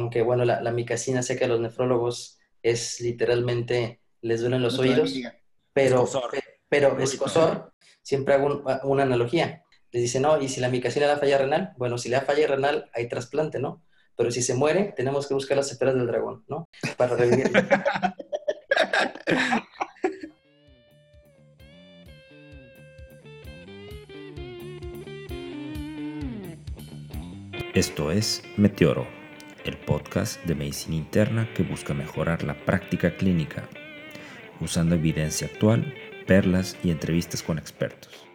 aunque bueno, la, la micacina sé que a los nefrólogos es literalmente, les duelen los oídos, pero, pero escosor, siempre hago una analogía. Les dice, no, y si la micacina da falla renal, bueno, si le da falla renal, hay trasplante, ¿no? Pero si se muere, tenemos que buscar las esferas del dragón, ¿no? Para revivir. Esto es Meteoro, el podcast de medicina interna que busca mejorar la práctica clínica, usando evidencia actual, perlas y entrevistas con expertos.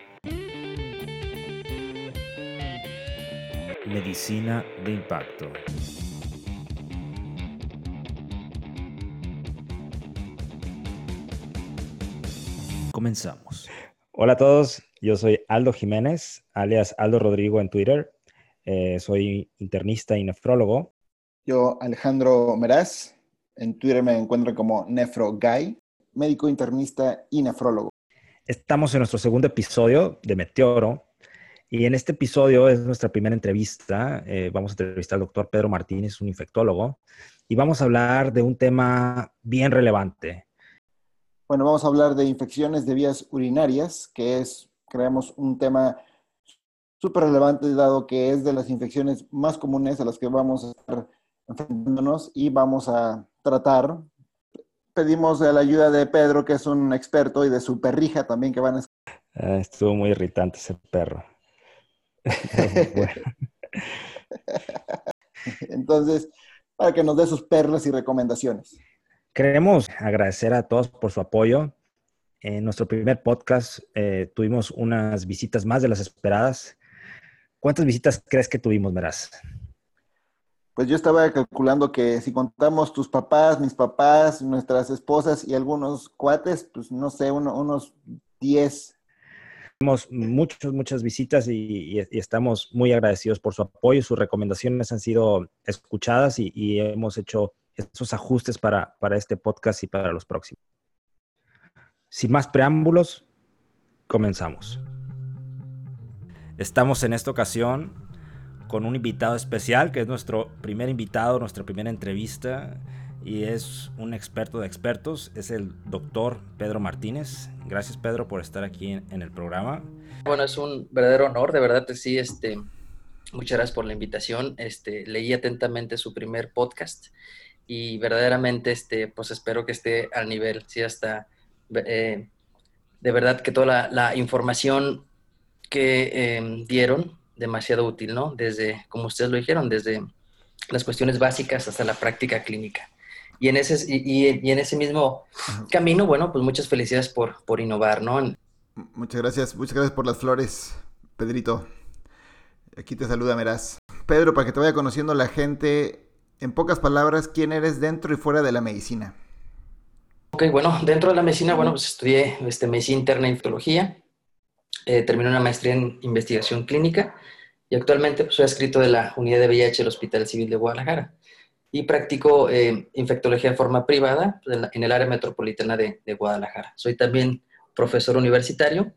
Medicina de impacto. Comenzamos. Hola a todos, yo soy Aldo Jiménez, alias Aldo Rodrigo en Twitter. Eh, soy internista y nefrólogo. Yo, Alejandro Meraz, en Twitter me encuentro como NefroGuy, médico internista y nefrólogo. Estamos en nuestro segundo episodio de Meteoro y en este episodio es nuestra primera entrevista. Eh, vamos a entrevistar al doctor Pedro Martínez, un infectólogo, y vamos a hablar de un tema bien relevante. Bueno, vamos a hablar de infecciones de vías urinarias, que es, creemos, un tema súper relevante dado que es de las infecciones más comunes a las que vamos a estar enfrentándonos y vamos a tratar. Pedimos la ayuda de Pedro, que es un experto, y de su perrija también que van a... Ah, estuvo muy irritante ese perro. Entonces, para que nos dé sus perlas y recomendaciones. Queremos agradecer a todos por su apoyo. En nuestro primer podcast eh, tuvimos unas visitas más de las esperadas. ¿Cuántas visitas crees que tuvimos, Meraz? Pues yo estaba calculando que si contamos tus papás, mis papás, nuestras esposas y algunos cuates, pues no sé, unos 10. Tenemos muchas, muchas visitas y, estamos muy agradecidos por su apoyo. Sus recomendaciones han sido escuchadas y, hemos hecho esos ajustes para, para este podcast y para los próximos. Sin más preámbulos, comenzamos. Estamos en esta ocasión con un invitado especial, que es nuestro primer invitado, nuestra primera entrevista, y es un experto de expertos, es el doctor Pedro Martínez. Gracias Pedro por estar aquí en, el programa. Bueno, es un verdadero honor, de verdad, sí, este, muchas gracias por la invitación. Este, leí atentamente su primer podcast y verdaderamente, este, pues espero que esté al nivel, sí, hasta, eh, de verdad que toda la, información que eh, dieron demasiado útil, ¿no? Desde, como ustedes lo dijeron, desde las cuestiones básicas hasta la práctica clínica. Y en ese, y, en ese mismo camino, bueno, pues muchas felicidades por, por innovar, ¿no? Muchas gracias, muchas gracias por las flores, Pedrito. Aquí te saluda Meraz. Pedro, para que te vaya conociendo la gente, en pocas palabras, ¿quién eres dentro y fuera de la medicina? Ok, bueno, dentro de la medicina, bueno, pues estudié este, medicina interna y infectología. Eh, terminé una maestría en investigación clínica y actualmente pues, soy escrito de la unidad de VIH del Hospital Civil de Guadalajara y practico eh, infectología de forma privada pues, en, el área metropolitana de, Guadalajara. Soy también profesor universitario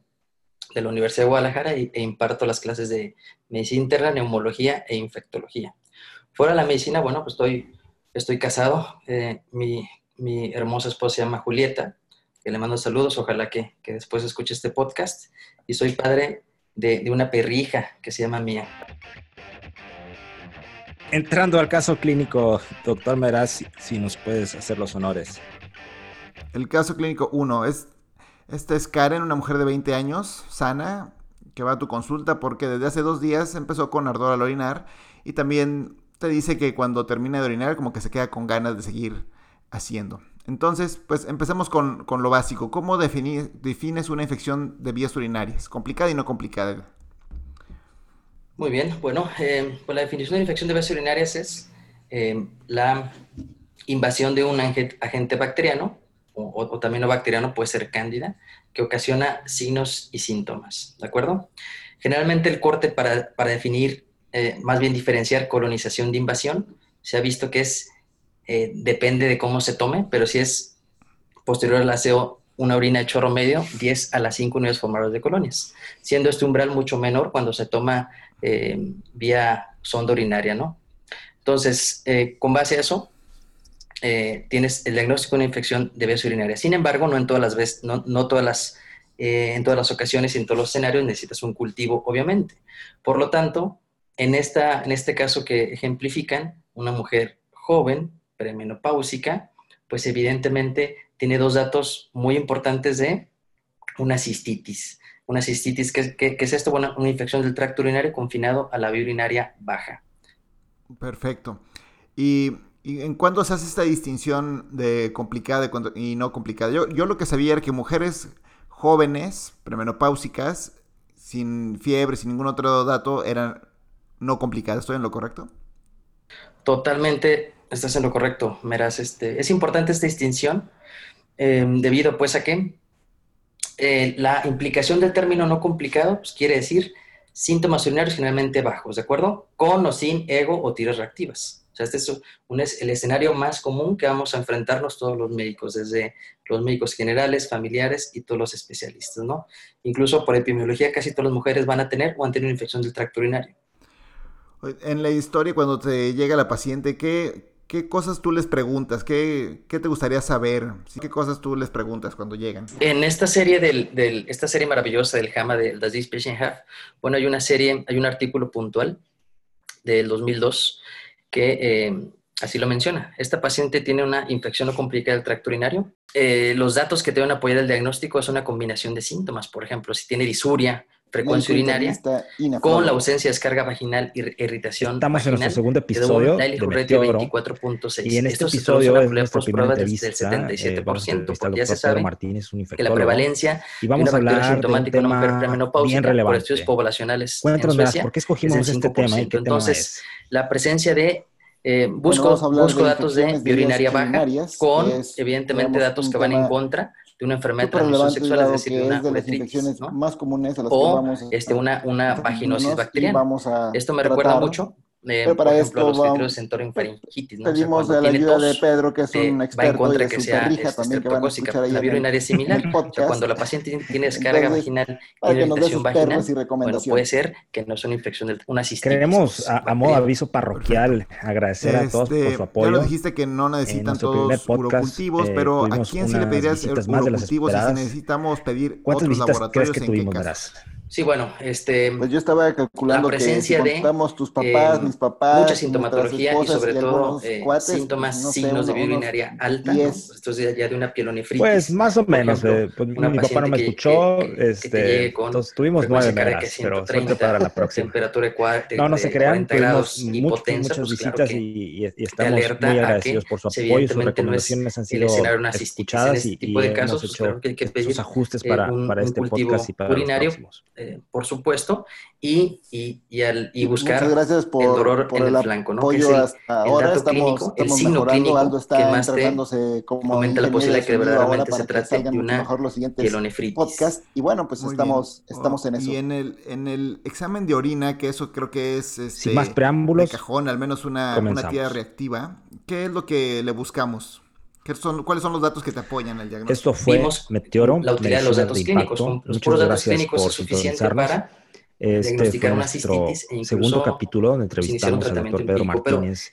de la Universidad de Guadalajara e, imparto las clases de medicina interna, neumología e infectología. Fuera de la medicina, bueno, pues estoy, estoy casado. Eh, mi, mi hermosa esposa se llama Julieta le mando saludos, ojalá que, después escuche este podcast. Y soy padre de, una perrija que se llama Mía. Entrando al caso clínico, doctor Meraz, si nos puedes hacer los honores. El caso clínico 1 es, esta es Karen, una mujer de 20 años, sana, que va a tu consulta porque desde hace dos días empezó con ardor al orinar y también te dice que cuando termina de orinar como que se queda con ganas de seguir haciendo. Entonces, pues empecemos con, lo básico. ¿Cómo defines una infección de vías urinarias? ¿Complicada y no complicada? Muy bien, bueno, eh, pues la definición de infección de vías urinarias es eh, la invasión de un agente bacteriano, o, también no bacteriano, puede ser cándida, que ocasiona signos y síntomas, ¿de acuerdo? Generalmente el corte para, definir, eh, más bien diferenciar colonización de invasión, se ha visto que es eh, depende de cómo se tome, pero si es posterior al aseo una orina de chorro medio, 10 a las 5 unidades formadoras de colonias, siendo este umbral mucho menor cuando se toma eh, vía sonda urinaria, ¿no? Entonces, eh, con base a eso, tienes el diagnóstico de una infección de vías urinarias. Sin embargo, no en todas las veces, no, todas las, en todas las ocasiones y en todos los escenarios necesitas un cultivo, obviamente. Por lo tanto, en, esta, en este caso que ejemplifican, una mujer joven, premenopáusica, pues evidentemente tiene dos datos muy importantes de una cistitis. Una cistitis, ¿qué, es esto? Bueno, una infección del tracto urinario confinado a la vía urinaria baja. Perfecto. Y ¿Y en cuándo se hace esta distinción de complicada y no complicada? Yo, yo lo que sabía era que mujeres jóvenes, premenopáusicas, sin fiebre, sin ningún otro dato, eran no complicadas. ¿Estoy en lo correcto? Totalmente estás en lo correcto, Meras. Este, es importante esta distinción em, debido pues a que eh, la implicación del término no complicado pues, quiere decir síntomas urinarios generalmente bajos, ¿de acuerdo? Con o sin ego o tiras reactivas sea, este es el escenario más común que vamos a enfrentarnos todos los médicos, desde los médicos generales, familiares y todos los especialistas, ¿no? Incluso por epidemiología casi todas las mujeres van a tener o han tenido una infección del tracto urinario. En la historia, cuando te llega la paciente, ¿qué, qué cosas tú les preguntas? ¿Qué, ¿Qué, te gustaría saber? ¿Qué cosas tú les preguntas cuando llegan? En esta serie, del, del esta serie maravillosa del JAMA, del Disease Patient Have, bueno, hay una serie, hay un artículo puntual del 2002 que eh, así lo menciona. Esta paciente tiene una infección no complicada del tracto urinario. Eh, los datos que te van a apoyar el diagnóstico es una combinación de síntomas. Por ejemplo, si tiene disuria, frecuencia urinaria, con la ausencia de descarga vaginal y irritación Estamos en nuestro segundo episodio de Meteoro, 24.6. Y en este episodio es nuestra primera entrevista, del 77%, eh, ya se sabe Martínez, un que la prevalencia y vamos a hablar de un tema bien relevante. por estudios poblacionales Cuéntanos, en Suecia, ¿por qué escogimos este tema? ¿y qué Entonces, tema es? la presencia de eh, busco, busco datos de biourinaria baja con, evidentemente, datos que van en contra de una enfermedad de transmisión sexual, es decir, de una uretritis, ¿no? más comunes a las o que vamos a este, una, una vaginosis bacteriana. Esto me recuerda mucho eh, Pero para por ejemplo, esto los criterios en torinfaringitis, ¿no? Pedimos o sea, la ayuda tos, de Pedro, que es un experto, va en contra y que sea hija, también que van a escuchar ahí la es similar. O sea, cuando la paciente tiene descarga vaginal, tiene infección vaginal, bueno, puede ser que no es una infección, de una cistitis. Queremos, a, a, modo de aviso parroquial, agradecer este, a todos por su apoyo. Ya lo dijiste que no necesitan todos urocultivos, eh, pero ¿a quién sí le pedirías urocultivos si necesitamos pedir otros laboratorios en qué caso? Sí, bueno, este. Pues yo estaba calculando la presencia que si tus papás, eh, mis papás, mucha sintomatología y sobre todo eh, cuates, síntomas, no sé, signos de vida urinaria alta. ¿no? Esto es ya de una pielonefritis. Pues más o menos. Ejemplo, eh, pues, mi papá no me escuchó. Que, que, este, que con entonces tuvimos nueve megas, pero suerte para la próxima. Temperatura de, no, no se crean, tuvimos muchas, muchas pues, visitas y, y, estamos muy agradecidos por su apoyo. Sus recomendaciones han sido escuchadas y hemos hecho esos ajustes para este podcast y para los próximos. Por supuesto y, y, y, al, y buscar el dolor en el, flanco, ¿no? Que es el, ahora. dato clínico, el signo clínico que más te aumenta la posibilidad de que verdaderamente se trate de una pielonefritis. Podcast. Y bueno, pues estamos, estamos en eso. Y en el, en el examen de orina, que eso creo que es este, Sin más preámbulos, de cajón, al menos una, una tía reactiva, ¿qué es lo que le buscamos? Son, ¿Cuáles son los datos que te apoyan el diagnóstico? Esto fue Vimos Meteoro. La utilidad de los datos clínicos. Con los puros datos clínicos es suficiente para este fue nuestro e segundo capítulo donde entrevistamos al doctor Pedro Martínez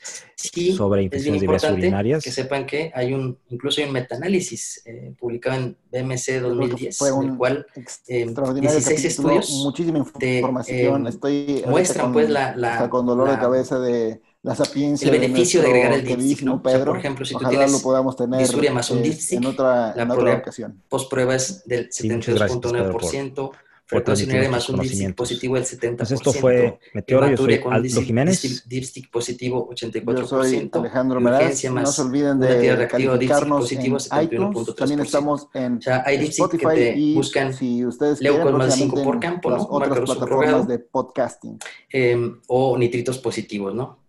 sobre infecciones de vías urinarias. Que sepan que hay un, incluso hay un metaanálisis eh, publicado en BMC 2010, en el cual eh, 16 estudios muchísima información. De, eh, Estoy muestran con, pues la, la, con dolor la, de cabeza de la sapiencia el beneficio de, de agregar el dipstick, ¿no? Pedro, o sea, por ejemplo, si tú ojalá tienes lo podamos tener más un eh, dipstick, en otra, la en otra ocasión. Postprueba es del 72.9%, frecuencia urinaria más un dipstick positivo del 70%. Pues esto fue Meteoro, yo soy Aldo Jiménez. Dipstick positivo 84%. Yo soy Alejandro Meraz. No se olviden de calificarnos en iTunes. También estamos en o sea, hay Spotify que te y buscan si ustedes Leucos más 5 por campo, ¿no? Otras plataformas de podcasting. Eh, o nitritos positivos, ¿no?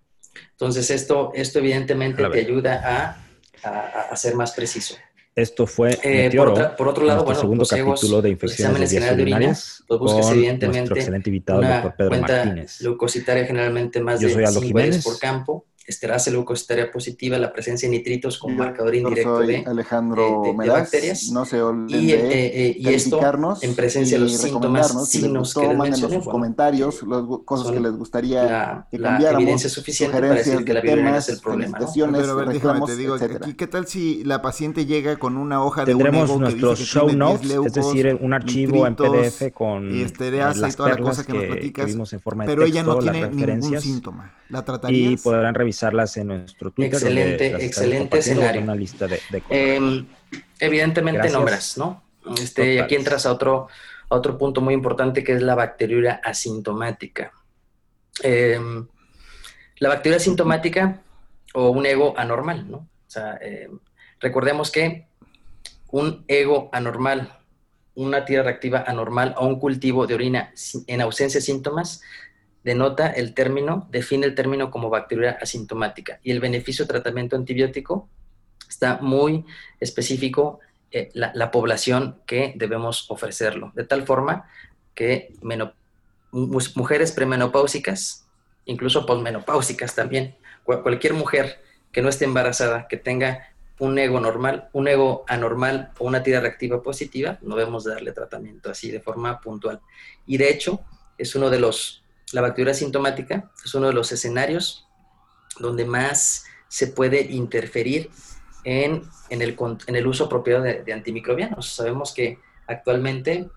Entonces, esto, esto evidentemente te ayuda a, a, a, ser más preciso. Esto fue eh, Meteoro, por, otra, por, otro lado, bueno, segundo capítulo de infecciones de vías urinarias, pues buscas evidentemente nuestro excelente invitado, el doctor Pedro cuenta Martínez. leucocitaria generalmente más Yo de 5 veces por campo, esterasa leucocitaria positiva, la presencia de nitritos como marcador indirecto soy de, Alejandro de- de Meraz. bacterias. No se olviden Y, de eh, eh, y esto, en presencia de los y síntomas. Si signos gustó, que les mencioné, sus bueno, comentarios, eh, las cosas que les gustaría la, que la cambiáramos, evidencia suficiente para decir que la de temas, es el problema. ¿no? Pero a ver, déjame, te digo, etcétera. aquí, ¿qué tal si la paciente llega con una hoja de Tendremos un ego que dice nuestros que show tiene 10 notes, es leucos, decir, un archivo en PDF con y eh, estereasa y las toda la cosa que nos platicas, que vimos en forma de pero ella no tiene ningún síntoma. ¿La y tratarías? podrán revisarlas en nuestro Twitter. Excelente, excelente escenario. Una lista de. Eh, evidentemente Gracias. nombras, ¿no? Este, Totales. aquí entras a otro, a otro punto muy importante que es la bacteriuria asintomática. Eh, la bacteria asintomática o un ego anormal, ¿no? O sea, eh, recordemos que un ego anormal, una tira reactiva anormal o un cultivo de orina sin- en ausencia de síntomas denota el término, define el término como bacteria asintomática. Y el beneficio de tratamiento antibiótico está muy específico eh, la, la población que debemos ofrecerlo. De tal forma que mujeres premenopáusicas, incluso posmenopáusicas también, cu- cualquier mujer que no esté embarazada, que tenga un ego normal, un ego anormal o una tira reactiva positiva, no debemos darle tratamiento así de forma puntual. Y de hecho, es uno de los, la bacteria asintomática es uno de los escenarios donde más se puede interferir en, en el, uso apropiado de, antimicrobianos. Sabemos que actualmente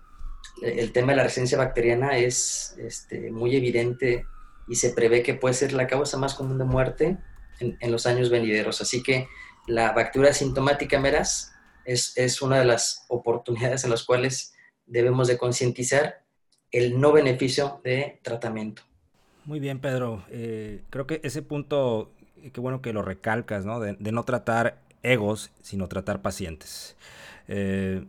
eh, el tema de la resistencia bacteriana es este, muy evidente y se prevé que puede ser la causa más común de muerte en, los años venideros. Así que la bacteria asintomática meras es, es una de las oportunidades en las cuales debemos de concientizar el no beneficio de tratamiento. Muy bien, Pedro. Eh, creo que ese punto, qué bueno que lo recalcas, ¿no? De, no tratar egos, sino tratar pacientes. Eh,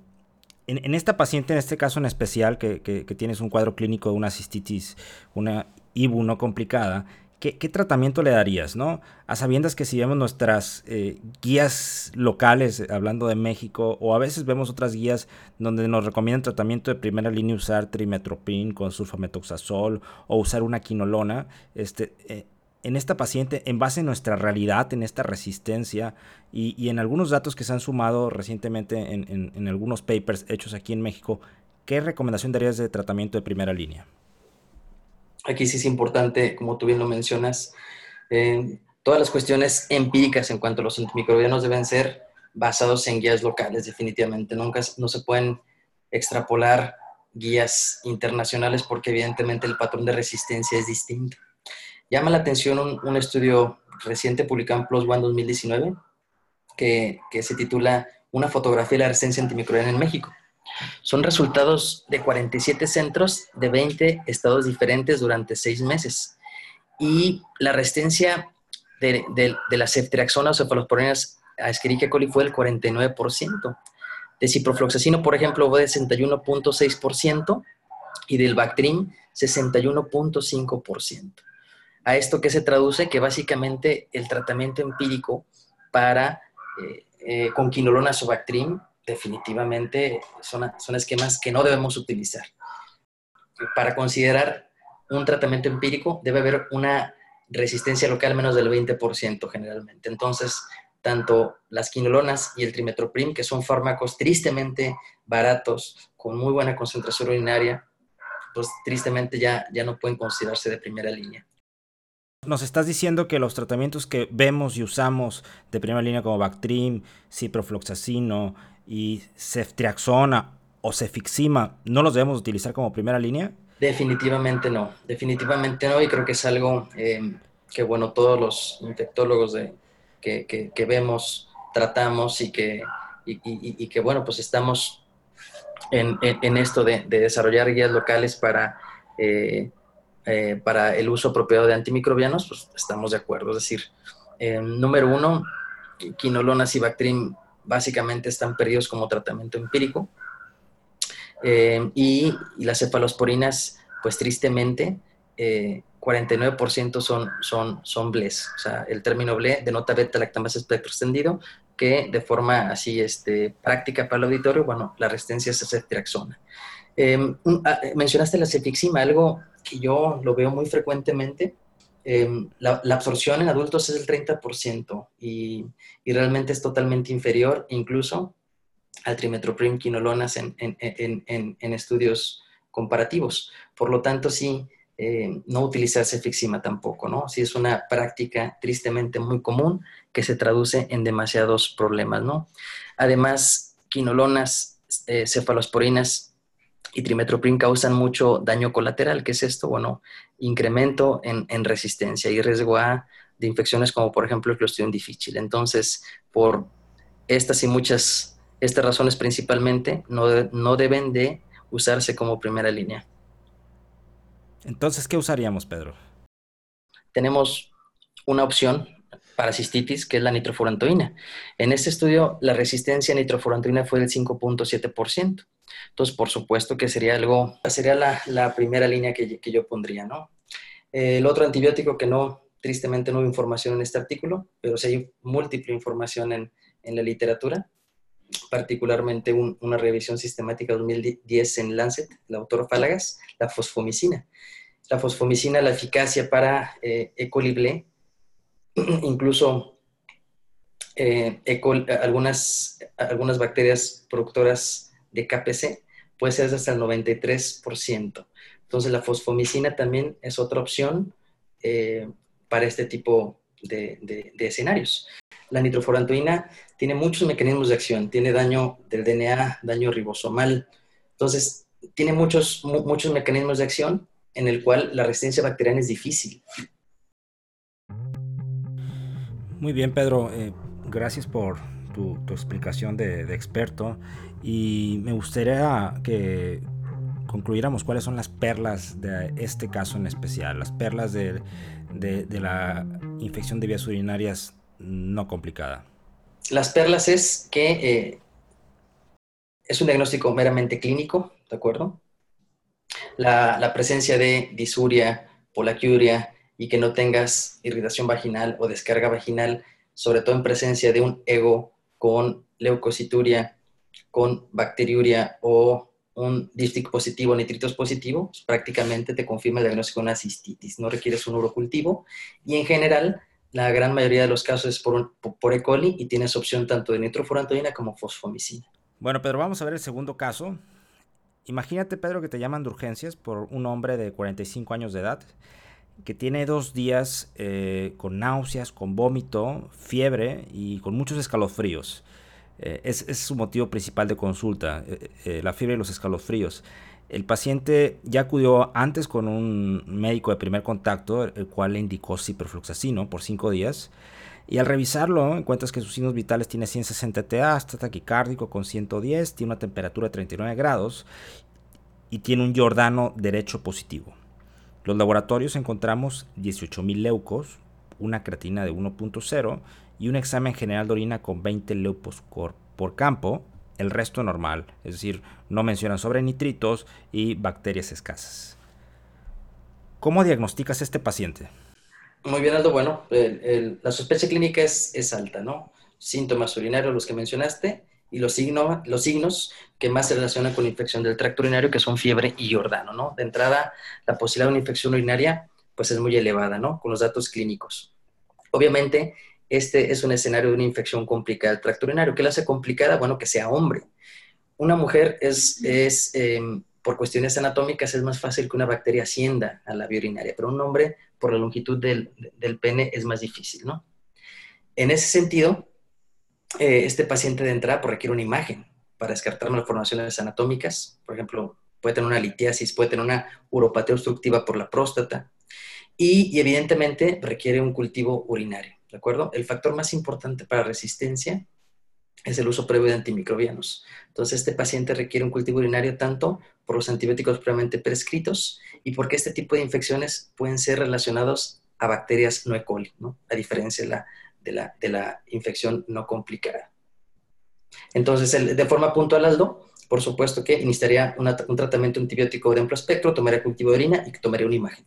en, esta paciente, en este caso en especial, que tienes un cuadro clínico de una cistitis, una IBU no complicada, ¿qué, tratamiento le darías, no? A sabiendas que si vemos nuestras eh, guías locales, eh, hablando de México, o a veces vemos otras guías donde nos recomiendan tratamiento de primera línea usar trimetoprim con sulfametoxazol o usar una quinolona, este, eh, en esta paciente, en base a nuestra realidad, en esta resistencia y, y en algunos datos que se han sumado recientemente en, en- en algunos papers hechos aquí en México, ¿qué recomendación darías de tratamiento de primera línea? Aquí sí es importante, como tú bien lo mencionas, eh, todas las cuestiones empíricas en cuanto a los antimicrobianos deben ser basados en guías locales, definitivamente. Nunca no se pueden extrapolar guías internacionales porque evidentemente el patrón de resistencia es distinto. Llama la atención un, estudio reciente publicado en PLOS ONE 2019 que, que se titula Una fotografía de la resistencia antimicrobiana en México. Son resultados de 47 centros de 20 estados diferentes durante seis meses. Y la resistencia de, de, de las ceftriaxonas o cefalosporinas a Escherichia coli fue del 49%. De ciprofloxacino, por ejemplo, fue de 61.6% y del Bactrim 61.5%. ¿A esto qué se traduce? Que básicamente el tratamiento empírico para eh, eh, con quinolonas o Bactrim definitivamente son, son esquemas que no debemos utilizar. Para considerar un tratamiento empírico debe haber una resistencia local menos del 20% generalmente. Entonces, tanto las quinolonas y el trimetoprim, que son fármacos tristemente baratos, con muy buena concentración urinaria, pues tristemente ya, ya no pueden considerarse de primera línea. Nos estás diciendo que los tratamientos que vemos y usamos de primera línea como Bactrim, ciprofloxacino y ceftriaxona o cefixima, ¿no los debemos utilizar como primera línea? Definitivamente no, definitivamente no, y creo que es algo eh, que, bueno, todos los infectólogos que, que, vemos, tratamos y que, y, que, bueno, pues estamos en, en, esto de, de, desarrollar guías locales para, eh, eh, para el uso apropiado de antimicrobianos, pues estamos de acuerdo. Es decir, eh, número uno, quinolonas y básicamente están perdidos como tratamiento empírico. Eh, y, las cefalosporinas, pues tristemente, eh, 49% son, son, son BLES. O sea, el término BLE denota beta-lactamasa espectro extendido, que de forma así este, práctica para el auditorio, bueno, la resistencia es ceftriaxona. Eh, ah, mencionaste la cefixima, algo que yo lo veo muy frecuentemente em, la, absorción en adultos es del 30% y, y, realmente es totalmente inferior incluso al trimetoprim quinolonas en, en, en, en, estudios comparativos. Por lo tanto, sí, eh, no utilizarse fixima tampoco, ¿no? Sí es una práctica tristemente muy común que se traduce en demasiados problemas, ¿no? Además, quinolonas, eh, cefalosporinas y trimetoprim causan mucho daño colateral. ¿Qué es esto? Bueno, incremento en, resistencia y riesgo a de infecciones como por ejemplo el Clostridium difficile. Entonces, por estas y muchas, estas razones principalmente, no, no deben de usarse como primera línea. Entonces, ¿qué usaríamos, Pedro? Tenemos una opción para cistitis, que es la nitrofurantoína. En este estudio, la resistencia a nitrofurantoína fue del 5.7%. Entonces, por supuesto que sería algo, sería la, primera línea que, yo pondría, ¿no? El otro antibiótico que no, tristemente no hay información en este artículo, pero sí hay múltiple información en, la literatura, particularmente una revisión sistemática 2010 en Lancet, el autor Falagas, la fosfomicina. La fosfomicina, la eficacia para eh, E. coli incluso eh, e. algunas, algunas bacterias productoras de KPC, puede ser hasta el 93%. Entonces la fosfomicina también es otra opción eh, para este tipo de, escenarios. La nitroforantoína tiene muchos mecanismos de acción, tiene daño del DNA, daño ribosomal, entonces tiene muchos, muchos mecanismos de acción en el cual la resistencia bacteriana es difícil. Muy bien, Pedro. Eh, gracias por tu, explicación de, experto. Y me gustaría que concluyéramos cuáles son las perlas de este caso en especial, las perlas de, la infección de vías urinarias no complicada. Las perlas es que eh, es un diagnóstico meramente clínico, ¿de acuerdo? La, presencia de disuria, polaquiuria y que no tengas irritación vaginal o descarga vaginal, sobre todo en presencia de un ego con leucocituria, con bacteriuria o un díptico positivo, nitritos positivo, pues, prácticamente te confirma el diagnóstico de una cistitis. No requieres un urocultivo y en general la gran mayoría de los casos es por, por E. coli y tienes opción tanto de nitrofurantoína como fosfomicina. Bueno, Pedro, vamos a ver el segundo caso. Imagínate, Pedro, que te llaman de urgencias por un hombre de 45 años de edad que tiene dos días eh, con náuseas, con vómito, fiebre y con muchos escalofríos. Eh, es, su motivo principal de consulta, eh, la fiebre y los escalofríos. El paciente ya acudió antes con un médico de primer contacto, el cual le indicó ciprofloxacino por cinco días. Y al revisarlo, encuentras que sus signos vitales tiene 160 TA, está taquicárdico con 110, tiene una temperatura de 39 grados y tiene un Giordano derecho positivo. Los laboratorios encontramos 18.000 leucos, una creatina de 1.0 y un examen general de orina con 20 leucos por campo, el resto normal, es decir, no mencionan sobre nitritos y bacterias escasas. ¿Cómo diagnosticas este paciente? Muy bien, Aldo. Bueno, la sospecha clínica es, es, alta, ¿no? Síntomas urinarios, los que mencionaste, y los, signos, los signos que más se relacionan con infección del tracto urinario, que son fiebre y jordano, ¿no? De entrada, la posibilidad de una infección urinaria, pues es muy elevada, ¿no? Con los datos clínicos. Obviamente, este es un escenario de una infección complicada del tracto urinario. ¿Qué la hace complicada? Bueno, que sea hombre. Una mujer es, es em, por cuestiones anatómicas, es más fácil que una bacteria ascienda a la vía urinaria, pero un hombre, por la longitud del, del pene, es más difícil, ¿no? En ese sentido, eh, este paciente de entrada pues, requiere una imagen para descartar malformaciones anatómicas. Por ejemplo, puede tener una litiasis, puede tener una uropatía obstructiva por la próstata y, evidentemente requiere un cultivo urinario. ¿De acuerdo? El factor más importante para resistencia es el uso previo de antimicrobianos. Entonces, este paciente requiere un cultivo urinario tanto por los antibióticos previamente prescritos y porque este tipo de infecciones pueden ser relacionados a bacterias no E. coli, ¿no? a diferencia de la de la, de la infección no complicada. Entonces, de forma puntual, Aldo, por supuesto que necesitaría un tratamiento antibiótico de amplio espectro, tomaría cultivo de orina y tomaría una imagen.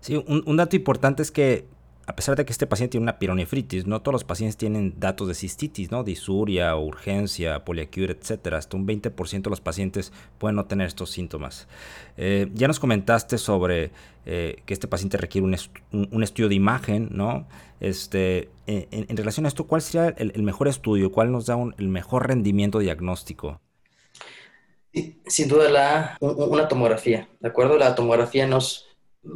Sí, un, dato importante es que a pesar de que este paciente tiene una pielonefritis, no todos los pacientes tienen datos de cistitis, ¿no? Disuria, urgencia, poliacure, etcétera. Hasta un 20% de los pacientes pueden no tener estos síntomas. Eh, ya nos comentaste sobre eh, que este paciente requiere un, estudio de imagen, ¿no? Este, en, relación a esto, ¿cuál sería el, mejor estudio? ¿Cuál nos da el mejor rendimiento diagnóstico? Sin duda la, una tomografía, ¿de acuerdo? La tomografía nos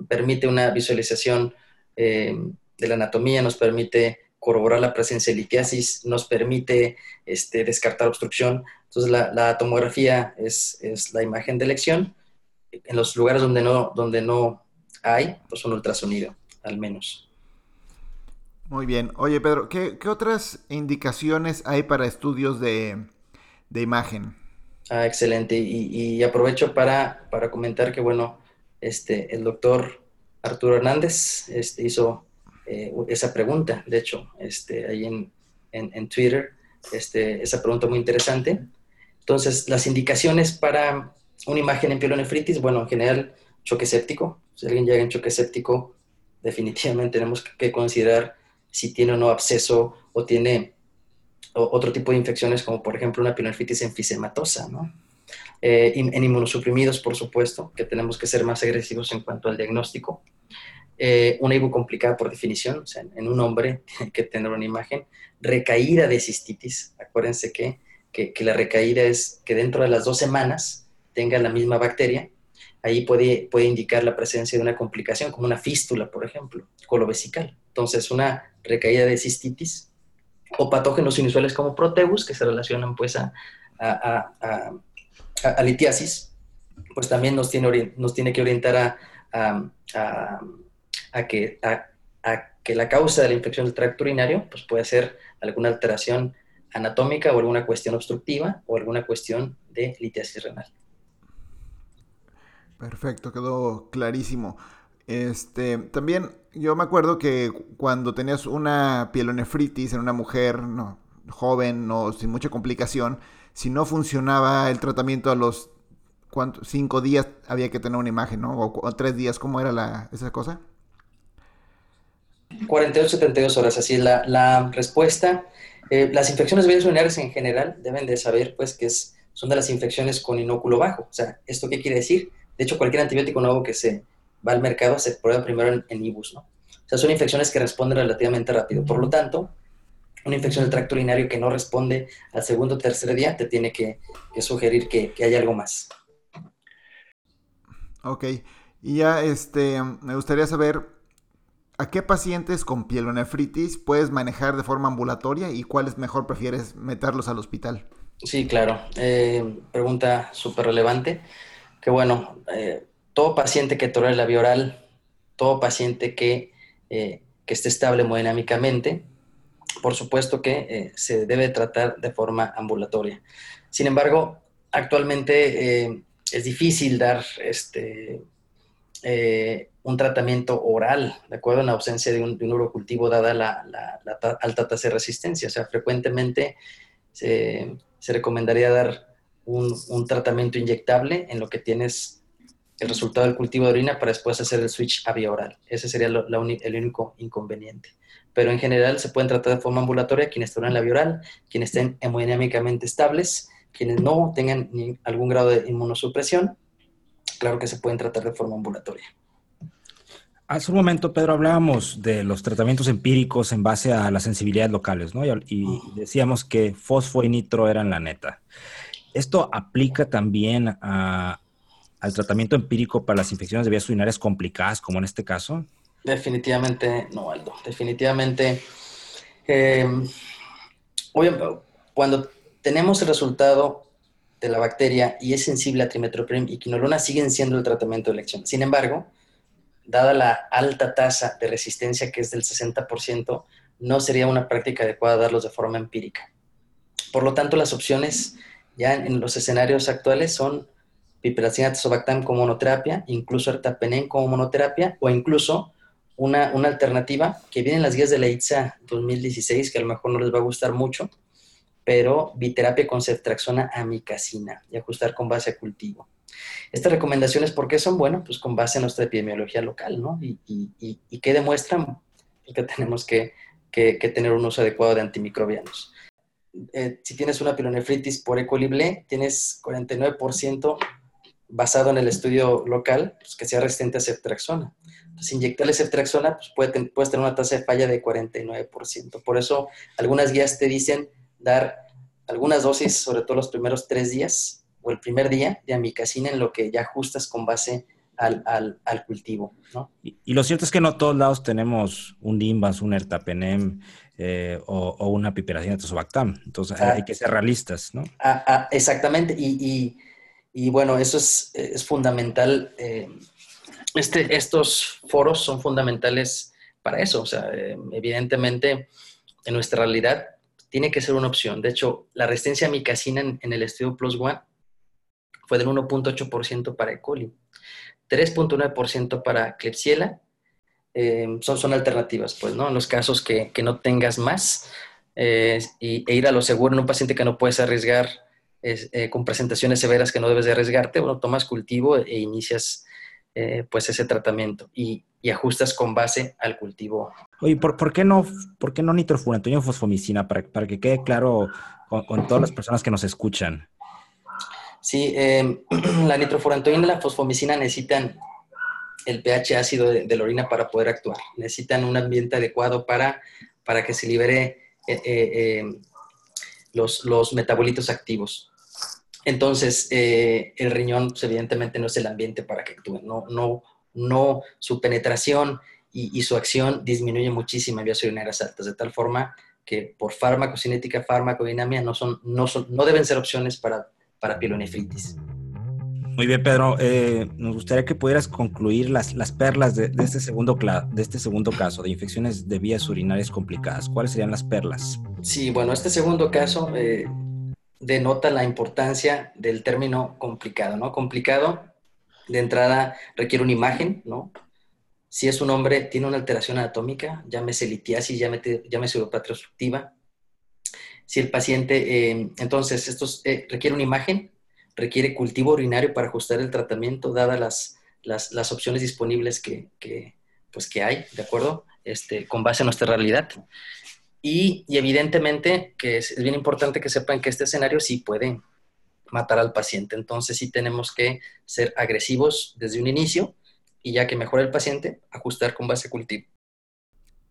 permite una visualización eh, de la anatomía, nos permite corroborar la presencia de litiasis, nos permite este, descartar obstrucción. Entonces la, tomografía es, la imagen de elección. En los lugares donde no, donde no hay, pues un ultrasonido, al menos. Muy bien. Oye, Pedro, ¿qué, otras indicaciones hay para estudios de, de imagen? Ah, excelente. Y, aprovecho para, para, comentar que, bueno, este, el doctor Arturo Hernández este, hizo eh, esa pregunta, de hecho, este, ahí en, en, Twitter, este, esa pregunta muy interesante. Entonces, las indicaciones para una imagen en pielonefritis, bueno, en general, choque séptico. Si alguien llega en choque séptico, definitivamente tenemos que considerar si tiene o no absceso o tiene otro tipo de infecciones, como por ejemplo una pielonefritis enfisematosa, ¿no? Eh, en inmunosuprimidos, por supuesto, que tenemos que ser más agresivos en cuanto al diagnóstico. Eh, una IBU complicada por definición, o sea, en un hombre tiene que tener una imagen. Recaída de cistitis, acuérdense que, que, la recaída es que dentro de las dos semanas tenga la misma bacteria, ahí puede, puede indicar la presencia de una complicación, como una fístula, por ejemplo, colovesical. Entonces, una recaída de cistitis o patógenos inusuales como proteus, que se relacionan pues a, a, a, litiasis, pues también nos tiene, nos tiene que orientar a, que, a, que la causa de la infección del tracto urinario pues puede ser alguna alteración anatómica o alguna cuestión obstructiva o alguna cuestión de litiasis renal. Perfecto, quedó clarísimo. Este, también yo me acuerdo que cuando tenías una pielonefritis en una mujer no, joven o sin mucha complicación, si no funcionaba el tratamiento a los cinco días había que tener una imagen, ¿no? O, tres días, ¿cómo era la, esa cosa? 48, 72 horas, así es la, respuesta. Eh, las infecciones vías urinarias en general deben de saber, pues, que es, son de las infecciones con inóculo bajo. O sea, ¿esto qué quiere decir? De hecho, cualquier antibiótico nuevo que se va al mercado se prueba primero en, en IBUS, ¿no? O sea, son infecciones que responden relativamente rápido. Por lo tanto, una infección del tracto urinario que no responde al segundo o tercer día, te tiene que, sugerir que, que, hay algo más. Ok, y ya este, me gustaría saber a qué pacientes con pielonefritis puedes manejar de forma ambulatoria y cuáles mejor prefieres meterlos al hospital. Sí, claro. Eh, pregunta súper relevante. Que bueno, eh, todo paciente que tolere la vía oral, todo paciente que, eh, que esté estable hemodinámicamente, por supuesto que se debe tratar de forma ambulatoria. Sin embargo, actualmente es difícil dar este, un tratamiento oral, ¿de acuerdo? En ausencia de un, urocultivo dada la, alta tasa de resistencia. O sea, frecuentemente se, recomendaría dar un, tratamiento inyectable en lo que tienes el resultado del cultivo de orina para después hacer el switch a vía oral. Ese sería el único inconveniente pero en general se pueden tratar de forma ambulatoria quienes tengan la vía oral, quienes estén hemodinámicamente estables, quienes no tengan algún grado de inmunosupresión, claro que se pueden tratar de forma ambulatoria. Hace un momento, Pedro, hablábamos de los tratamientos empíricos en base a las sensibilidades locales, ¿no? Y, decíamos que fosfo y nitro eran la neta. ¿Esto aplica también al tratamiento empírico para las infecciones de vías urinarias complicadas, como en este caso? Definitivamente no, Aldo. Definitivamente. Em, cuando tenemos el resultado de la bacteria y es sensible a trimetoprim y quinolona, siguen siendo el tratamiento de elección. Sin embargo, dada la alta tasa de resistencia que es del 60%, no sería una práctica adecuada darlos de forma empírica. Por lo tanto, las opciones ya en los escenarios actuales son piperacina tazobactam como monoterapia, incluso ertapenem como monoterapia o incluso una, alternativa que viene en las guías de la ITSA 2016, que a lo mejor no les va a gustar mucho, pero biterapia con ceftraxona amicacina y ajustar con base a cultivo. Estas recomendaciones, ¿por qué son? Bueno, pues con base en nuestra epidemiología local, ¿no? Y, y, que demuestran porque tenemos que, tener un uso adecuado de antimicrobianos. Eh, si tienes una pilonefritis por E. coli tienes 49% basado en el estudio local, pues, que sea resistente a ceftriaxona. Entonces, inyectarle ceftriaxona, pues puede, puedes tener una tasa de falla de 49%. Por eso, algunas guías te dicen dar algunas dosis, sobre todo los primeros tres días o el primer día de amicacina en lo que ya ajustas con base al, cultivo. ¿no? Y, lo cierto es que no todos lados tenemos un DIMBAS, un ERTAPENEM eh, o, una piperacina tazobactam. Entonces hay que ser realistas, ¿no? Ah, ah, exactamente. Y, bueno, eso es, fundamental. Eh, este, estos foros son fundamentales para eso. O sea, eh, evidentemente, en nuestra realidad tiene que ser una opción. De hecho, la resistencia a micacina en, en el estudio Plus One fue del 1.8% para E. coli. 3.9% para Klebsiella. Eh, son, son alternativas, pues, ¿no? En los casos que, no tengas más eh, y, e ir a lo seguro en un paciente que no puedes arriesgar eh, con presentaciones severas que no debes de arriesgarte, bueno, tomas cultivo e inicias pues ese tratamiento y, ajustas con base al cultivo. Oye, ¿por, qué no, por qué no nitrofurantoína fosfomicina? Para, para que quede claro con todas las personas que nos escuchan. Sí, em, la nitrofurantoína y la fosfomicina necesitan el pH ácido de, la orina para poder actuar. Necesitan un ambiente adecuado para, para que se libere eh, eh, em, los, los, metabolitos activos. Entonces, eh, el riñón, pues, evidentemente, no es el ambiente para que actúe. No, no, no, su penetración y, su acción disminuye muchísimo en vías urinarias altas, de tal forma que por farmacocinética, farmacodinamia, no, son, no, son, no deben ser opciones para para pielonefritis. Muy bien, Pedro. Eh, nos gustaría que pudieras concluir las, las perlas de, este segundo de este segundo caso de infecciones de vías urinarias complicadas. ¿Cuáles serían las perlas? Sí, bueno, este segundo caso eh, denota la importancia del término complicado, ¿no? Complicado, de entrada, requiere una imagen, ¿no? Si es un hombre, tiene una alteración anatómica, llámese litiasis, llámese, llámese obstructiva, si el paciente, eh, entonces, esto eh, requiere una imagen, requiere cultivo urinario para ajustar el tratamiento, dadas las, las, opciones disponibles que, pues, que hay, ¿de acuerdo? Este, con base en nuestra realidad. Y, evidentemente que es, bien importante que sepan que este escenario sí puede matar al paciente. Entonces sí tenemos que ser agresivos desde un inicio y ya que mejora el paciente, ajustar con base cultivo.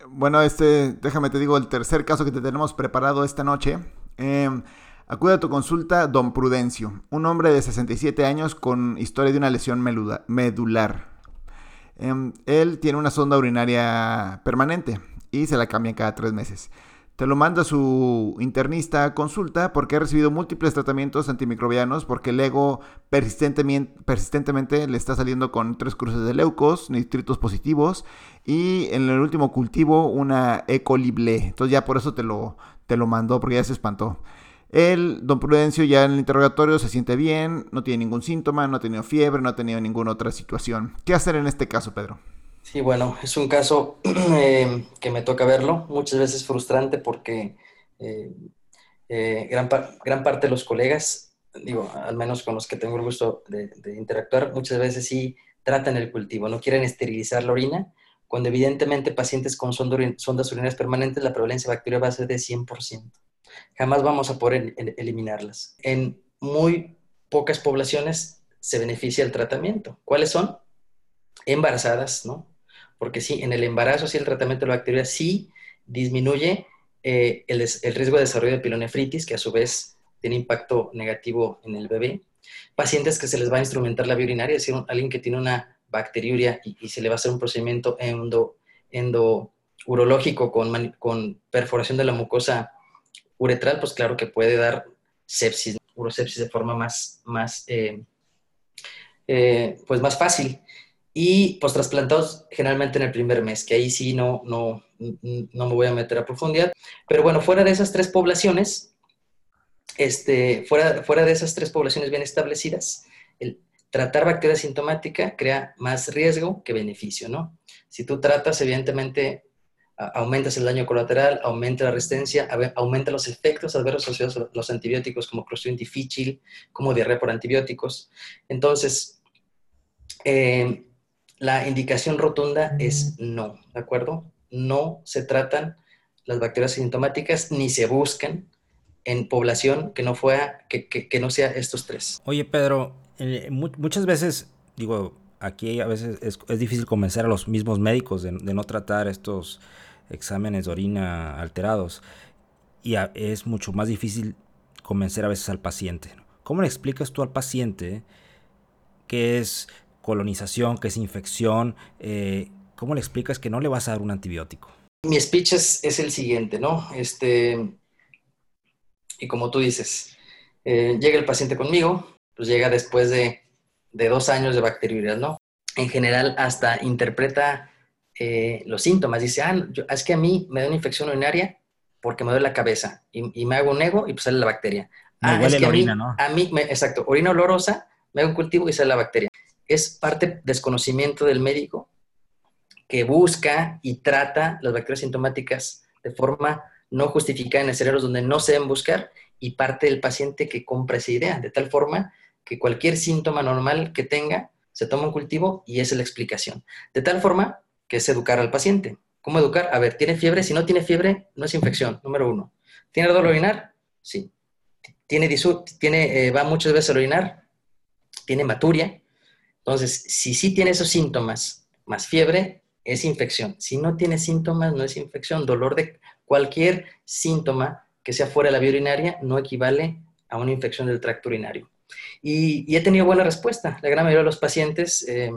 Bueno, este, déjame te digo el tercer caso que te tenemos preparado esta noche. Em, acude a tu consulta Don Prudencio, un hombre de 67 años con historia de una lesión medular. Em, él tiene una sonda urinaria permanente y se la cambian cada tres meses. Te lo manda su internista a consulta porque ha recibido múltiples tratamientos antimicrobianos porque el ego persistentemente, le está saliendo con tres cruces de leucos, nitritos positivos y en el último cultivo una E. coli Entonces ya por eso te lo, te lo mandó porque ya se espantó. El don Prudencio ya en el interrogatorio se siente bien, no tiene ningún síntoma, no ha tenido fiebre, no ha tenido ninguna otra situación. ¿Qué hacer en este caso, Pedro? Sí, bueno, es un caso eh, que me toca verlo, muchas veces frustrante porque eh, eh, gran, gran, parte de los colegas, digo, al menos con los que tengo el gusto de, interactuar, muchas veces sí tratan el cultivo, no quieren esterilizar la orina, cuando evidentemente pacientes con sondas urinarias permanentes la prevalencia bacteriana va a ser de 100%. Jamás vamos a poder eliminarlas. En muy pocas poblaciones se beneficia el tratamiento. ¿Cuáles son? Embarazadas, ¿no? Porque sí, en el embarazo, sí, el tratamiento de la bacteria sí disminuye eh, el, riesgo de desarrollo de pilonefritis, que a su vez tiene impacto negativo en el bebé. Pacientes que se les va a instrumentar la vía urinaria, es decir, alguien que tiene una bacteriuria y, se le va a hacer un procedimiento endo, endourológico con, con perforación de la mucosa uretral, pues claro que puede dar sepsis, urosepsis de forma más, más, eh, eh, pues más fácil y pues trasplantados generalmente en el primer mes, que ahí sí no, no, no me voy a meter a profundidad. Pero bueno, fuera de esas tres poblaciones, este, fuera, fuera de esas tres poblaciones bien establecidas, el tratar bacteria sintomática crea más riesgo que beneficio, ¿no? Si tú tratas, evidentemente, aumentas el daño colateral, aumenta la resistencia, aumenta los efectos adversos asociados a los antibióticos como clostridium difícil, como diarrea por antibióticos. Entonces, eh, la indicación rotunda es no, ¿de acuerdo? no se tratan las bacterias sintomáticas ni se buscan en población que no, fuera, que, que, no sea estos tres. Oye, Pedro, eh, muchas veces, digo, aquí a veces es, difícil convencer a los mismos médicos de, no tratar estos exámenes de orina alterados y es mucho más difícil convencer a veces al paciente. ¿Cómo le explicas tú al paciente qué es colonización, qué es infección? Eh, ¿Cómo le explicas que no le vas a dar un antibiótico? Mi speech es, es el siguiente, ¿no? Este, y como tú dices, eh, llega el paciente conmigo, pues llega después de, dos años de bacteriurias, ¿no? En general, hasta interpreta eh, los síntomas. Dice, ah, es que a mí me da una infección urinaria porque me duele la cabeza y, me hago un ego y pues sale la bacteria. ah, es que a mí, ¿no? A mí, exacto, orina olorosa, me hago un cultivo y sale la bacteria. Es parte desconocimiento del médico que busca y trata las bacterias sintomáticas de forma no justificada en escenarios donde no se deben buscar y parte del paciente que compra esa idea, de tal forma que cualquier síntoma normal que tenga, se toma un cultivo y es la explicación. De tal forma que es educar al paciente. ¿Cómo educar? A ver, ¿tiene fiebre? Si no tiene fiebre, no es infección, número uno. ¿Tiene dolor orinar? Sí. ¿Tiene, tiene eh, va muchas veces a orinar? ¿Tiene maturia? Entonces, si sí tiene esos síntomas más fiebre, es infección. Si no tiene síntomas, no es infección. Dolor de cualquier síntoma que sea fuera de la vía urinaria no equivale a una infección del tracto urinario. Y, he tenido buena respuesta. La gran mayoría de los pacientes, eh,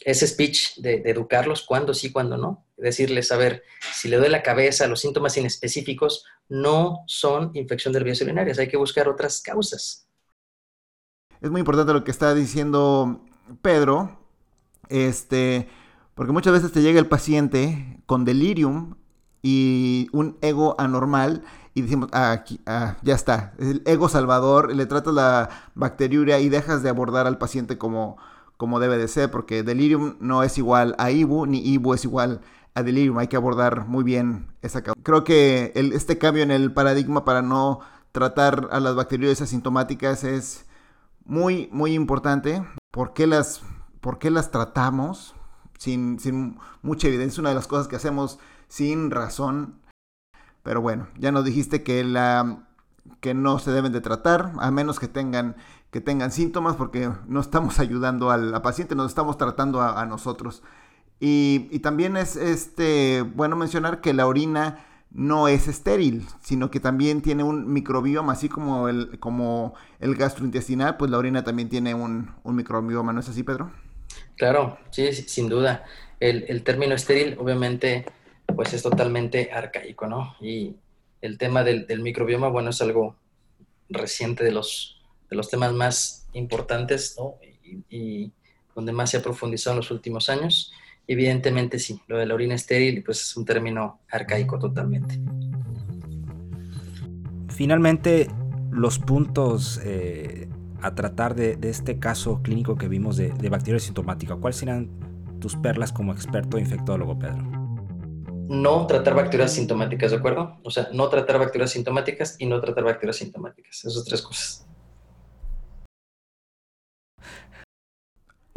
ese speech de, educarlos cuándo sí, cuándo no. Decirles, a ver, si le duele la cabeza, los síntomas inespecíficos no son infección de vías urinarias. Hay que buscar otras causas. Es muy importante lo que está diciendo Pedro. Este, porque muchas veces te llega el paciente con delirium y un ego anormal y decimos, ah, aquí, ah, ya está, el ego salvador, le tratas la bacteriuria y dejas de abordar al paciente como, como debe de ser, porque delirium no es igual a ibu, ni ibu es igual a delirium, hay que abordar muy bien esa causa. Creo que este cambio en el paradigma para no tratar a las bacterias asintomáticas es muy, muy importante. ¿Por qué las, por qué las tratamos? sin, sin mucha evidencia, una de las cosas que hacemos sin razón. Pero bueno, ya nos dijiste que, la, que no se deben de tratar, a menos que tengan, que tengan síntomas, porque no estamos ayudando al paciente, nos estamos tratando a, nosotros. Y, y, también es este, bueno mencionar que la orina no es estéril, sino que también tiene un microbioma, así como el, como el gastrointestinal, pues la orina también tiene un, un microbioma, ¿no es así, Pedro? Claro, sí, sin duda. El, término estéril, obviamente, pues es totalmente arcaico, ¿no? Y el tema del, microbioma, bueno, es algo reciente de los, de los temas más importantes, ¿no? Y, donde más se ha profundizado en los últimos años. Evidentemente, sí, lo de la orina estéril, pues es un término arcaico totalmente. Finalmente, los puntos eh, a tratar de, este caso clínico que vimos de, de bacteria sintomática? ¿Cuáles serían tus perlas como experto infectólogo, Pedro? No tratar bacterias sintomáticas, ¿de acuerdo? O sea, no tratar bacterias sintomáticas y no tratar bacterias sintomáticas. Esas tres cosas.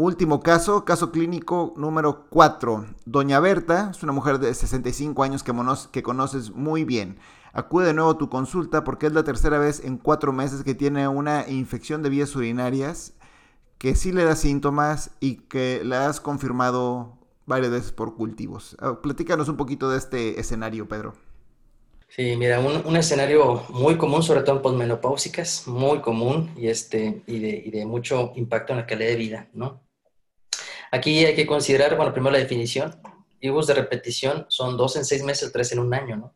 Último caso, caso clínico número 4. Doña Berta es una mujer de 65 años que, conoces muy bien. Acude de nuevo a tu consulta porque es la tercera vez en cuatro meses que tiene una infección de vías urinarias que sí le da síntomas y que la has confirmado varias veces por cultivos. Ah, platícanos un poquito de este escenario, Pedro. Sí, mira, un, escenario muy común, sobre todo en posmenopáusicas, muy común y, este, de, y de mucho impacto en la calidad de vida, ¿no? Aquí hay que considerar, bueno, primero la definición. IBUs de repetición son dos en seis meses, tres en un año, ¿no?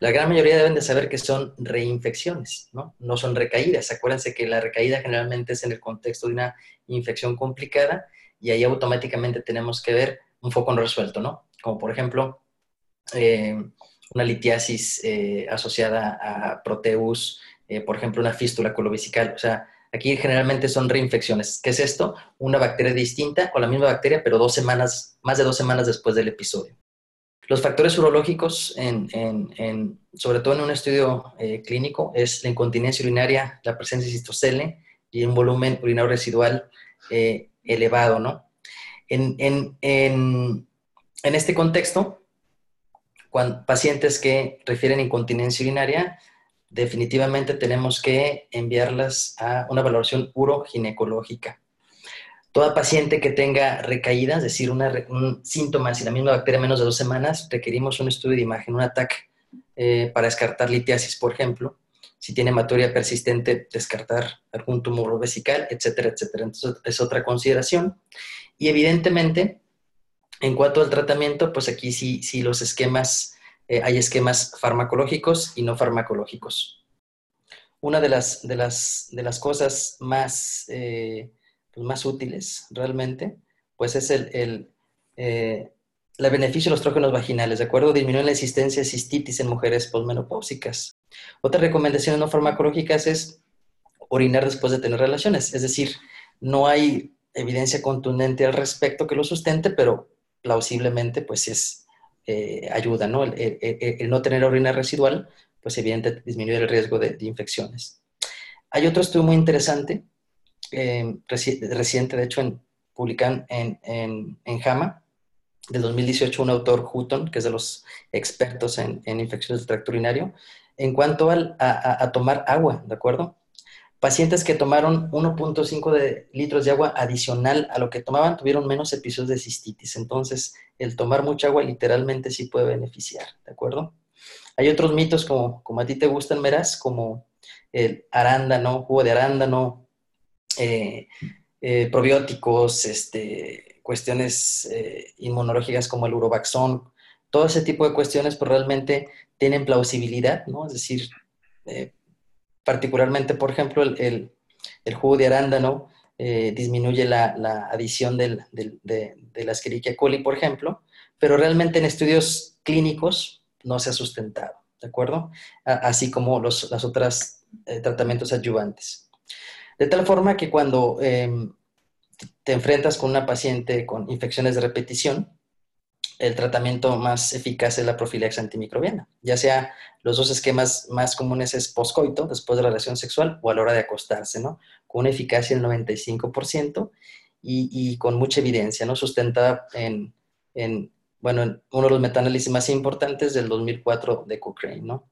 La gran mayoría deben de saber que son reinfecciones, ¿no? No son recaídas. Acuérdense que la recaída generalmente es en el contexto de una infección complicada y ahí automáticamente tenemos que ver un foco no resuelto, ¿no? Como por ejemplo, eh, una litiasis eh, asociada a proteus, eh, por ejemplo, una fístula colovesical. O sea, aquí generalmente son reinfecciones. ¿Qué es esto? Una bacteria distinta o la misma bacteria, pero dos semanas, más de dos semanas después del episodio. Los factores urológicos, en, sobre todo en un estudio eh, clínico, es la incontinencia urinaria, la presencia de cistocele y un volumen urinario residual eh, elevado, ¿no? En, este contexto, pacientes que refieren incontinencia urinaria, definitivamente tenemos que enviarlas a una valoración uroginecológica. Toda paciente que tenga recaídas, es decir, un síntoma, si la misma bacteria menos de dos semanas, requerimos un estudio de imagen, un ataque eh, para descartar litiasis, por ejemplo. Si tiene hematuria persistente, descartar algún tumor vesical, etcétera, etcétera. Entonces, es otra consideración. Y evidentemente, en cuanto al tratamiento, pues aquí sí, sí los esquemas eh, hay esquemas farmacológicos y no farmacológicos. Una de las, de las, de las cosas más, eh, pues más útiles realmente, pues es el, el eh, beneficio de los trógenos vaginales, ¿de acuerdo? Disminuye la existencia de cistitis en mujeres posmenopáusicas. Otra recomendación no farmacológicas es orinar después de tener relaciones, es decir, no hay evidencia contundente al respecto que lo sustente, pero plausiblemente pues es eh, ayuda, ¿no? El, no tener orina residual, pues evidentemente disminuye el riesgo de, infecciones. Hay otro estudio muy interesante, eh, reciente, de hecho, en, publican en, en, JAMA, del 2018, un autor, Hutton, que es de los expertos en, infecciones del tracto urinario, en cuanto al, a tomar agua, ¿de acuerdo? Pacientes que tomaron 1.5 de litros de agua adicional a lo que tomaban tuvieron menos episodios de cistitis. Entonces, el tomar mucha agua literalmente sí puede beneficiar, ¿de acuerdo? Hay otros mitos como, como a ti te gustan, verás, como el arándano, jugo de arándano, eh, eh, probióticos, este, cuestiones eh, inmunológicas como el urobaxón, todo ese tipo de cuestiones pues realmente tienen plausibilidad, ¿no? Es decir, particularmente, por ejemplo, el, jugo de arándano eh, disminuye la, adición de, la Escherichia coli, por ejemplo, pero realmente en estudios clínicos no se ha sustentado, ¿de acuerdo? así como los las otros eh, tratamientos adyuvantes. De tal forma que cuando em, te enfrentas con una paciente con infecciones de repetición, el tratamiento más eficaz es la profilaxis antimicrobiana, ya sea los dos esquemas más comunes es poscoito, después de la relación sexual, o a la hora de acostarse, ¿no? Con una eficacia del 95% y, con mucha evidencia, ¿no? Sustentada en, en, bueno, en uno de los metaanálisis más importantes del 2004 de Cochrane, ¿no?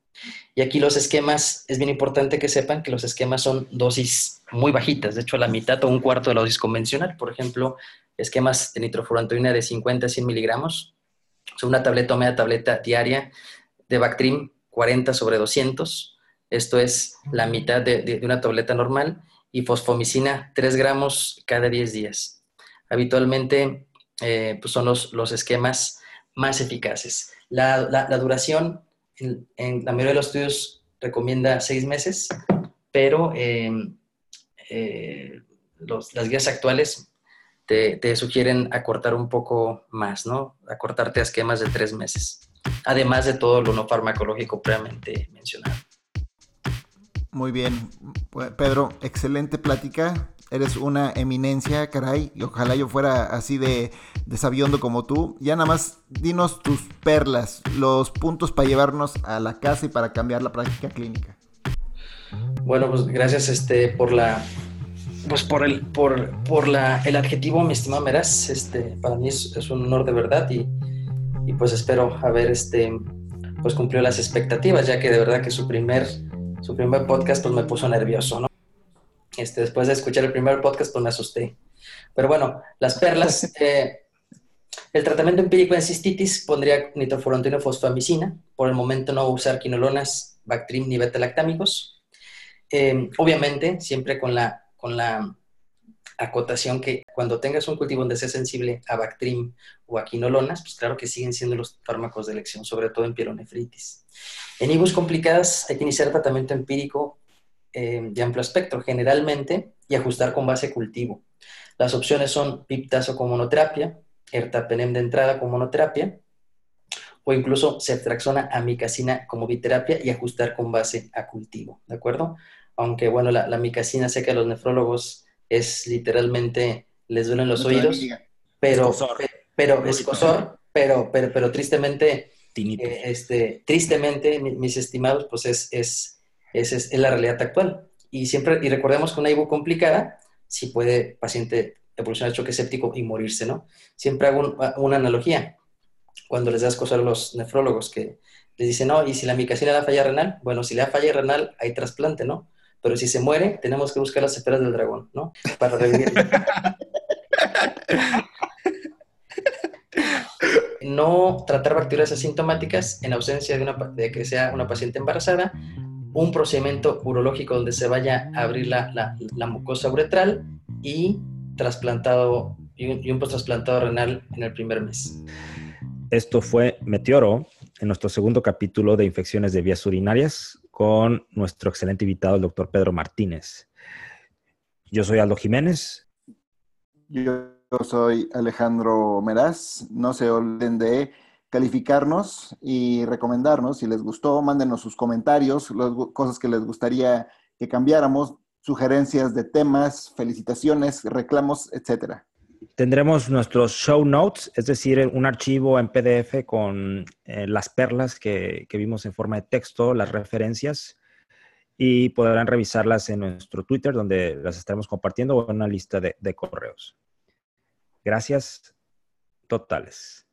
Y aquí los esquemas, es bien importante que sepan que los esquemas son dosis muy bajitas, de hecho la mitad o un cuarto de la dosis convencional. Por ejemplo, esquemas de nitrofurantoína de 50 a 100 miligramos, una tableta o media tableta diaria de Bactrim 40 sobre 200. Esto es la mitad de, una tableta normal. Y fosfomicina 3 gramos cada 10 días. Habitualmente eh, pues son los, los, esquemas más eficaces. La, duración en, la mayoría de los estudios recomienda 6 meses, pero em, eh, las guías actuales te, te, sugieren acortar un poco más, ¿no? Acortarte a esquemas de 3 meses además de todo lo no farmacológico previamente mencionado. Muy bien, Pedro, excelente plática. Eres una eminencia, caray, y ojalá yo fuera así de, de sabiondo como tú. Ya nada más dinos tus perlas, los puntos para llevarnos a la casa y para cambiar la práctica clínica. Bueno, pues gracias este, por la pues por el por, por la, el adjetivo, mi estimado Meraz, este, para mí es, es un honor de verdad y, y pues espero haber este, pues cumplido las expectativas, ya que de verdad que su primer, su primer podcast pues me puso nervioso, ¿no? Este, después de escuchar el primer podcast pues me asusté. Pero bueno, las perlas, eh, el tratamiento empírico en cistitis pondría nitrofurantoína fosfamicina, por el momento no usar quinolonas, Bactrim ni beta-lactámicos. Eh, obviamente, siempre con la, con la acotación que cuando tengas un cultivo donde sea sensible a Bactrim o a quinolonas, pues claro que siguen siendo los fármacos de elección, sobre todo en pielonefritis. En IBUS complicadas hay que iniciar tratamiento empírico eh, de amplio espectro, generalmente, y ajustar con base cultivo. Las opciones son piptazo con monoterapia, ertapenem de entrada con monoterapia, o incluso ceftraxona amicacina como biterapia y ajustar con base a cultivo, ¿de acuerdo? Aunque, bueno, la, la amicacina sé que a los nefrólogos es literalmente, les duelen los oídos, pero, pero es pero, pero, pero tristemente, eh, este, tristemente, mis, estimados, pues es, es, es, es, la realidad actual. Y siempre, y recordemos que una IBU complicada, si puede paciente evolucionar choque séptico y morirse, ¿no? Siempre hago una analogía. cuando les das cosas a los nefrólogos que les dicen, no, y si la micacina da falla renal, bueno, si le da falla renal hay trasplante, ¿no? Pero si se muere, tenemos que buscar las esferas del dragón, ¿no? Para revivir. no tratar bacterias asintomáticas en ausencia de, una, de que sea una paciente embarazada, un procedimiento urológico donde se vaya a abrir la, la, mucosa uretral y trasplantado y un, y un trasplantado renal en el primer mes. Esto fue Meteoro en nuestro segundo capítulo de infecciones de vías urinarias con nuestro excelente invitado, el doctor Pedro Martínez. Yo soy Aldo Jiménez. Yo soy Alejandro Meraz. No se olviden de calificarnos y recomendarnos. Si les gustó, mándenos sus comentarios, las cosas que les gustaría que cambiáramos, sugerencias de temas, felicitaciones, reclamos, etcétera. Tendremos nuestros show notes, es decir, un archivo en PDF con eh, las perlas que, vimos en forma de texto, las referencias, y podrán revisarlas en nuestro Twitter, donde las estaremos compartiendo, o en una lista de correos. Gracias totales.